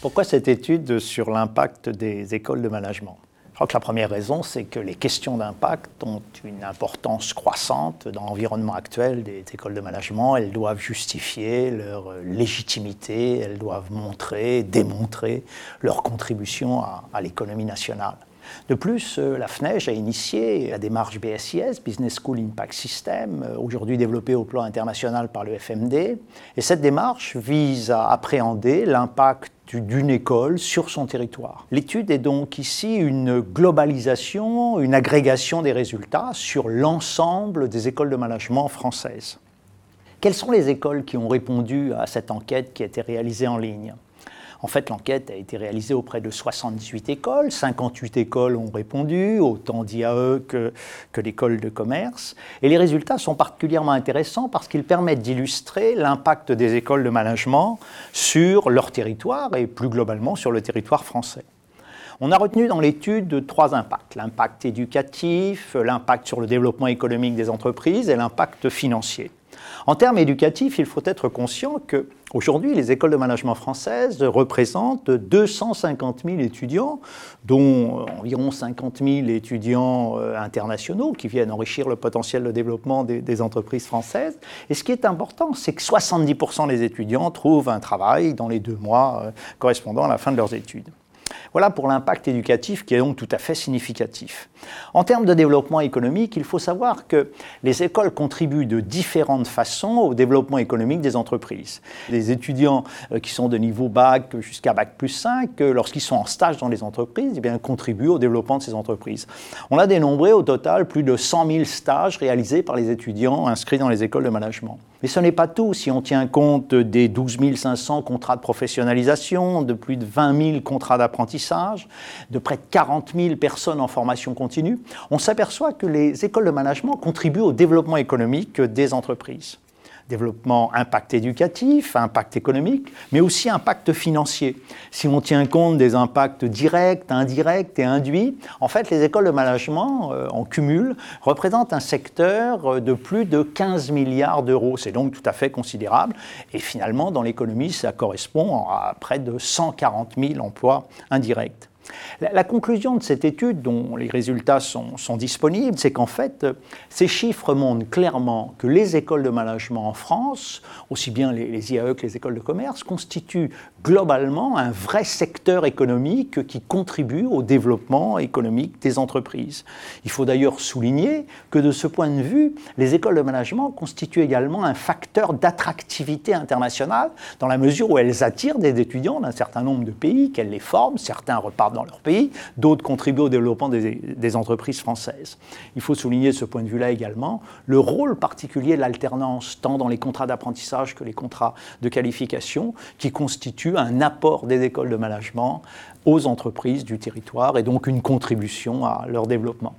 Pourquoi cette étude sur l'impact des écoles de management? Je crois que la première raison, c'est que les questions d'impact ont une importance croissante dans l'environnement actuel des écoles de management. Elles doivent justifier leur légitimité, elles doivent montrer, démontrer leur contribution à, l'économie nationale. De plus, euh, la FNEJ a initié la démarche BSIS, Business School Impact System, euh, aujourd'hui développée au plan international par le FMD. Et cette démarche vise à appréhender l'impact d'une école sur son territoire. L'étude est donc ici une globalisation, une agrégation des résultats sur l'ensemble des écoles de management françaises. Quelles sont les écoles qui ont répondu à cette enquête qui a été réalisée en ligne? En fait, l'enquête a été réalisée auprès de 78 écoles. 58 écoles ont répondu, autant d'IAE que, que l'école de commerce. Et les résultats sont particulièrement intéressants parce qu'ils permettent d'illustrer l'impact des écoles de management sur leur territoire et plus globalement sur le territoire français. On a retenu dans l'étude trois impacts. L'impact éducatif, l'impact sur le développement économique des entreprises et l'impact financier. En termes éducatifs, il faut être conscient que aujourd'hui, les écoles de management françaises représentent 250 000 étudiants, dont environ 50 000 étudiants euh, internationaux qui viennent enrichir le potentiel de développement des, entreprises françaises. Et ce qui est important, c'est que 70% des étudiants trouvent un travail dans les deux mois euh, correspondant à la fin de leurs études. Voilà pour l'impact éducatif qui est donc tout à fait significatif. En termes de développement économique, il faut savoir que les écoles contribuent de différentes façons au développement économique des entreprises. Les étudiants euh, qui sont de niveau bac jusqu'à bac plus 5, euh, lorsqu'ils sont en stage dans les entreprises, eh bien, contribuent au développement de ces entreprises. On a dénombré au total plus de 100 000 stages réalisés par les étudiants inscrits dans les écoles de management. Mais ce n'est pas tout si on tient compte des 12 500 contrats de professionnalisation, de plus de 20 000 contrats d'apprentissage, de près de 40 000 personnes en formation continue. On s'aperçoit que les écoles de management contribuent au développement économique des entreprises développement impact éducatif, impact économique, mais aussi impact financier. Si on tient compte des impacts directs, indirects et induits, en fait, les écoles de management, euh, en cumul, représentent un secteur euh, de plus de 15 milliards d'euros. C'est donc tout à fait considérable. Et finalement, dans l'économie, ça correspond à près de 140 000 emplois indirects. La, conclusion de cette étude, dont les résultats sont, disponibles, c'est qu'en fait, ces chiffres montrent clairement que les écoles de management en France, aussi bien les, les IAE que les écoles de commerce, constituent globalement un vrai secteur économique qui contribue au développement économique des entreprises. Il faut d'ailleurs souligner que de ce point de vue, les écoles de management constituent également un facteur d'attractivité internationale dans la mesure où elles attirent des étudiants d'un certain nombre de pays, qu'elles les forment, certains repartent dans leur pays, d'autres contribuent au développement des, des entreprises françaises. Il faut souligner de ce point de vue-là également le rôle particulier de l'alternance, tant dans les contrats d'apprentissage que les contrats de qualification, qui constituent un apport des écoles de management aux entreprises du territoire et donc une contribution à leur développement.